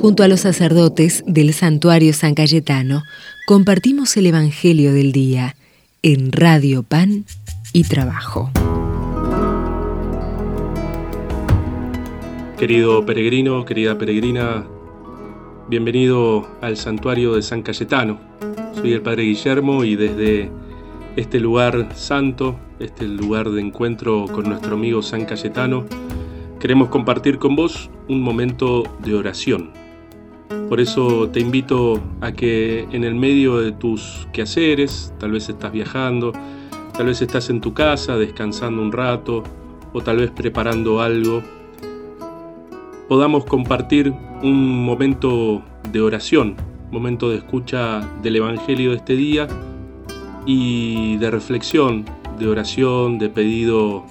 Junto a los sacerdotes del santuario San Cayetano, compartimos el Evangelio del Día en Radio Pan y Trabajo. Querido peregrino, querida peregrina, bienvenido al santuario de San Cayetano. Soy el Padre Guillermo y desde este lugar santo, este lugar de encuentro con nuestro amigo San Cayetano, queremos compartir con vos un momento de oración por eso te invito a que en el medio de tus quehaceres, tal vez estás viajando, tal vez estás en tu casa descansando un rato o tal vez preparando algo, podamos compartir un momento de oración, momento de escucha del Evangelio de este día y de reflexión, de oración, de pedido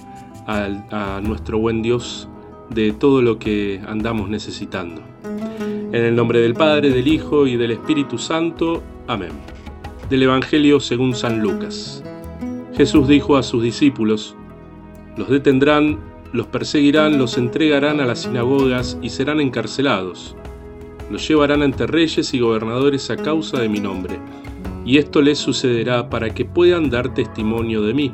a, nuestro buen Dios de todo lo que andamos necesitando. En el nombre del Padre, del Hijo y del Espíritu Santo. Amén. Del Evangelio según San Lucas. Jesús dijo a sus discípulos, los detendrán, los perseguirán, los entregarán a las sinagogas y serán encarcelados. Los llevarán ante reyes y gobernadores a causa de mi nombre. Y esto les sucederá para que puedan dar testimonio de mí.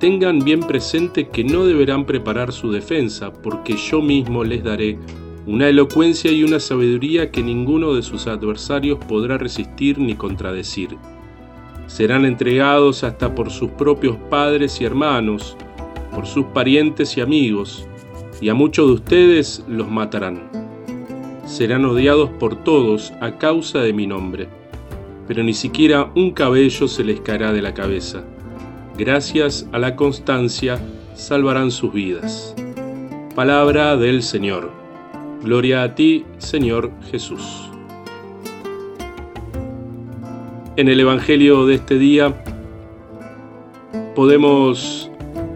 Tengan bien presente que no deberán preparar su defensa, porque yo mismo les daré una elocuencia y una sabiduría que ninguno de sus adversarios podrá resistir ni contradecir. Serán entregados hasta por sus propios padres y hermanos, por sus parientes y amigos, y a muchos de ustedes los matarán. Serán odiados por todos a causa de mi nombre, pero ni siquiera un cabello se les caerá de la cabeza. Gracias a la constancia salvarán sus vidas. Palabra del Señor. Gloria a ti, Señor Jesús. En el Evangelio de este día podemos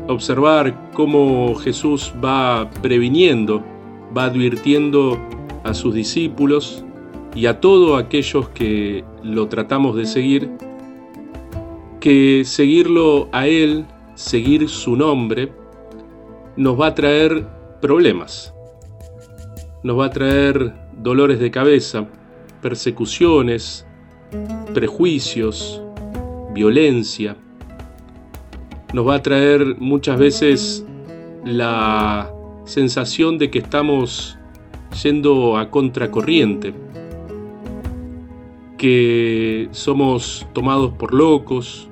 observar cómo Jesús va previniendo, va advirtiendo a sus discípulos y a todos aquellos que lo tratamos de seguir, que seguirlo a Él, seguir su nombre, nos va a traer problemas nos va a traer dolores de cabeza, persecuciones, prejuicios, violencia. Nos va a traer muchas veces la sensación de que estamos yendo a contracorriente, que somos tomados por locos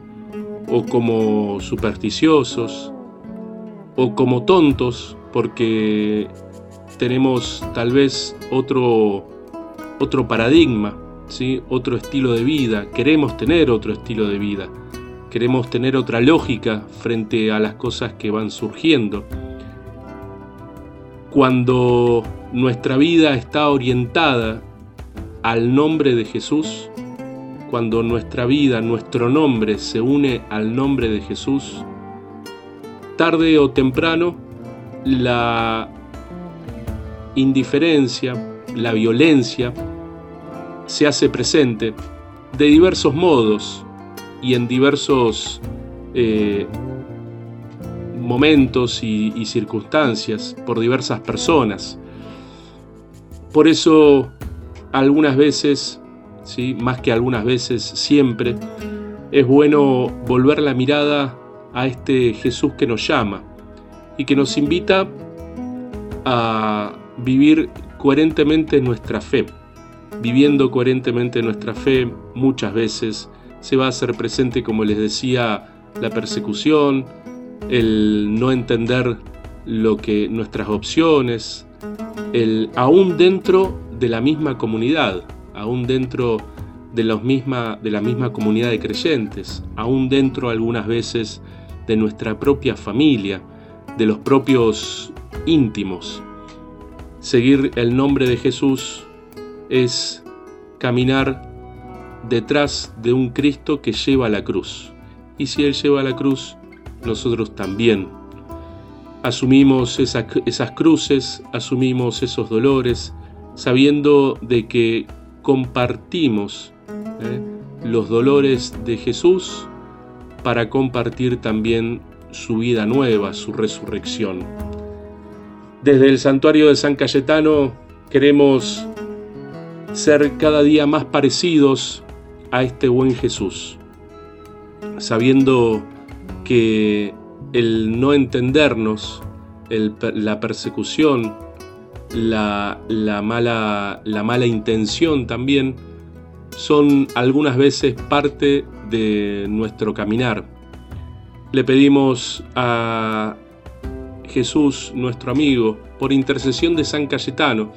o como supersticiosos o como tontos porque tenemos tal vez otro, otro paradigma, ¿sí? otro estilo de vida, queremos tener otro estilo de vida, queremos tener otra lógica frente a las cosas que van surgiendo. Cuando nuestra vida está orientada al nombre de Jesús, cuando nuestra vida, nuestro nombre se une al nombre de Jesús, tarde o temprano la indiferencia, la violencia, se hace presente de diversos modos y en diversos eh, momentos y, circunstancias por diversas personas. Por eso algunas veces, ¿sí? más que algunas veces, siempre, es bueno volver la mirada a este Jesús que nos llama y que nos invita a, vivir coherentemente nuestra fe. Viviendo coherentemente nuestra fe muchas veces se va a hacer presente, como les decía, la persecución, el no entender lo que nuestras opciones, el aún dentro de la misma comunidad, aún dentro de, los misma, de la misma comunidad de creyentes, aún dentro algunas veces de nuestra propia familia, de los propios íntimos. Seguir el nombre de Jesús es caminar detrás de un Cristo que lleva la cruz. Y si Él lleva la cruz, nosotros también. Asumimos esas cruces, asumimos esos dolores, sabiendo de que compartimos ¿eh? los dolores de Jesús para compartir también su vida nueva, su resurrección. Desde el santuario de San Cayetano queremos ser cada día más parecidos a este buen Jesús, sabiendo que el no entendernos, la persecución, la, mala, la mala intención también, son algunas veces parte de nuestro caminar. Le pedimos a Jesús, nuestro amigo, por intercesión de San Cayetano,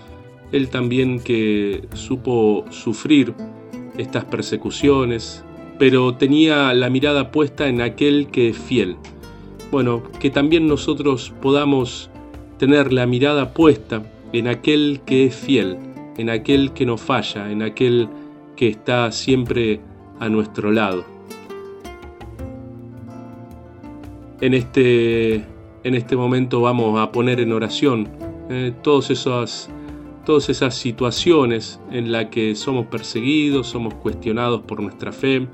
él también que supo sufrir estas persecuciones, pero tenía la mirada puesta en aquel que es fiel. Bueno, que también nosotros podamos tener la mirada puesta en aquel que es fiel, en aquel que no falla, en aquel que está siempre a nuestro lado. En este, en este momento vamos a poner en oración eh, todas, esas, todas esas situaciones en las que somos perseguidos, somos cuestionados por nuestra fe,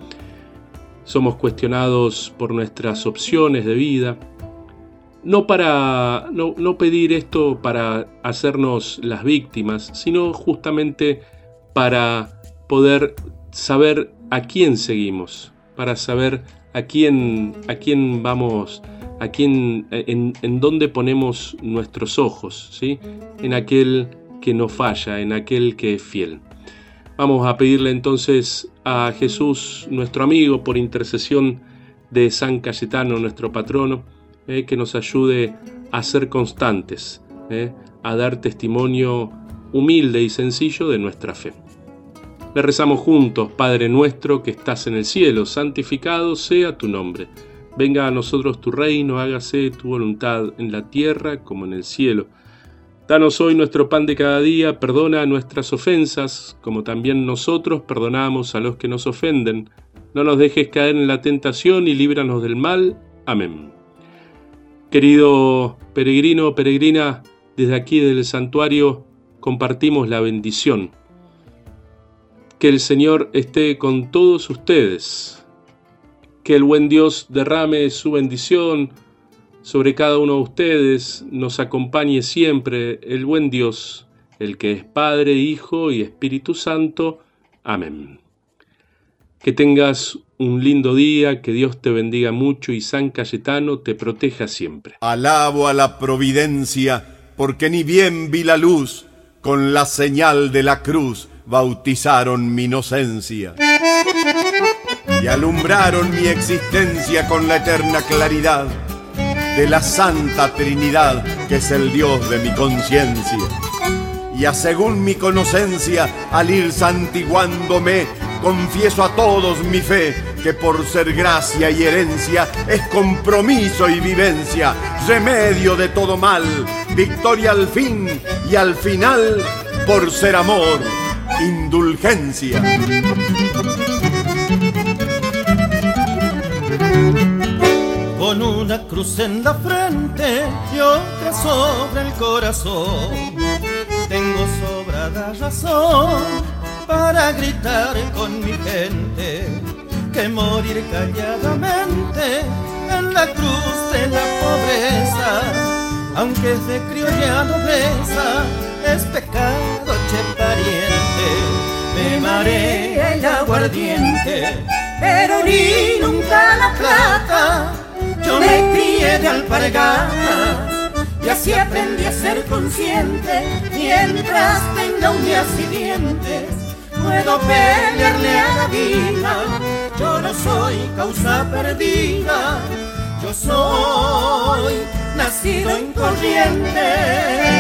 somos cuestionados por nuestras opciones de vida. No para no, no pedir esto para hacernos las víctimas, sino justamente para poder saber a quién seguimos, para saber a quién, a quién vamos, a quién, en, en dónde ponemos nuestros ojos, ¿sí? en aquel que no falla, en aquel que es fiel. Vamos a pedirle entonces a Jesús, nuestro amigo, por intercesión de San Cayetano, nuestro patrono, eh, que nos ayude a ser constantes, eh, a dar testimonio humilde y sencillo de nuestra fe. Le rezamos juntos, Padre nuestro que estás en el cielo, santificado sea tu nombre. Venga a nosotros tu reino, hágase tu voluntad en la tierra como en el cielo. Danos hoy nuestro pan de cada día, perdona nuestras ofensas, como también nosotros perdonamos a los que nos ofenden. No nos dejes caer en la tentación y líbranos del mal. Amén. Querido peregrino peregrina, desde aquí del santuario compartimos la bendición que el Señor esté con todos ustedes. Que el buen Dios derrame su bendición sobre cada uno de ustedes, nos acompañe siempre el buen Dios, el que es Padre, Hijo y Espíritu Santo. Amén. Que tengas un lindo día, que Dios te bendiga mucho y San Cayetano te proteja siempre. Alabo a la providencia, porque ni bien vi la luz con la señal de la cruz bautizaron mi inocencia y alumbraron mi existencia con la eterna claridad de la Santa Trinidad, que es el Dios de mi conciencia. Y a según mi conocencia, al ir santiguándome, confieso a todos mi fe, que por ser gracia y herencia es compromiso y vivencia, remedio de todo mal, victoria al fin y al final por ser amor indulgencia. Con una cruz en la frente y otra sobre el corazón, tengo sobrada razón para gritar con mi gente que morir calladamente en la cruz de la pobreza, aunque es de criolla nobleza, es pecado, che pariente. Me marea el aguardiente, pero ni nunca la plata. Yo me crié de alpargatas y así aprendí a ser consciente. Mientras tenga uñas y dientes, puedo pelearle a la vida. Yo no soy causa perdida, yo soy nacido en corriente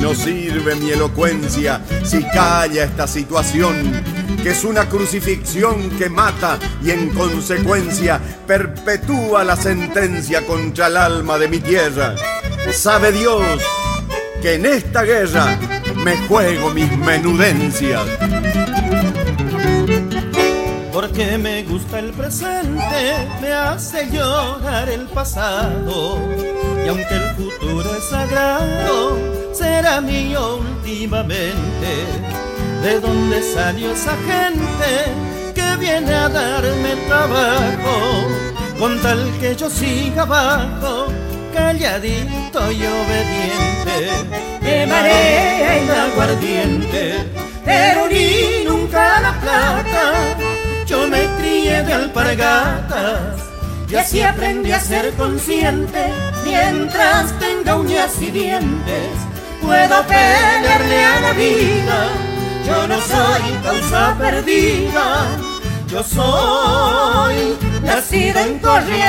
no sirve mi elocuencia si calla esta situación, que es una crucifixión que mata y en consecuencia perpetúa la sentencia contra el alma de mi tierra. Sabe Dios que en esta guerra me juego mis menudencias. Porque me gusta el presente, me hace llorar el pasado. Y aunque el futuro es sagrado, será mío últimamente. ¿De dónde salió esa gente que viene a darme trabajo? Con tal que yo siga abajo, calladito y obediente. marea y la aguardiente, pero ni nunca la plata. Yo me crié de alpargatas y así aprendí a ser consciente. Mientras tenga uñas y dientes, puedo pelearle a la vida soy causa perdida, yo soy nacida en corriente.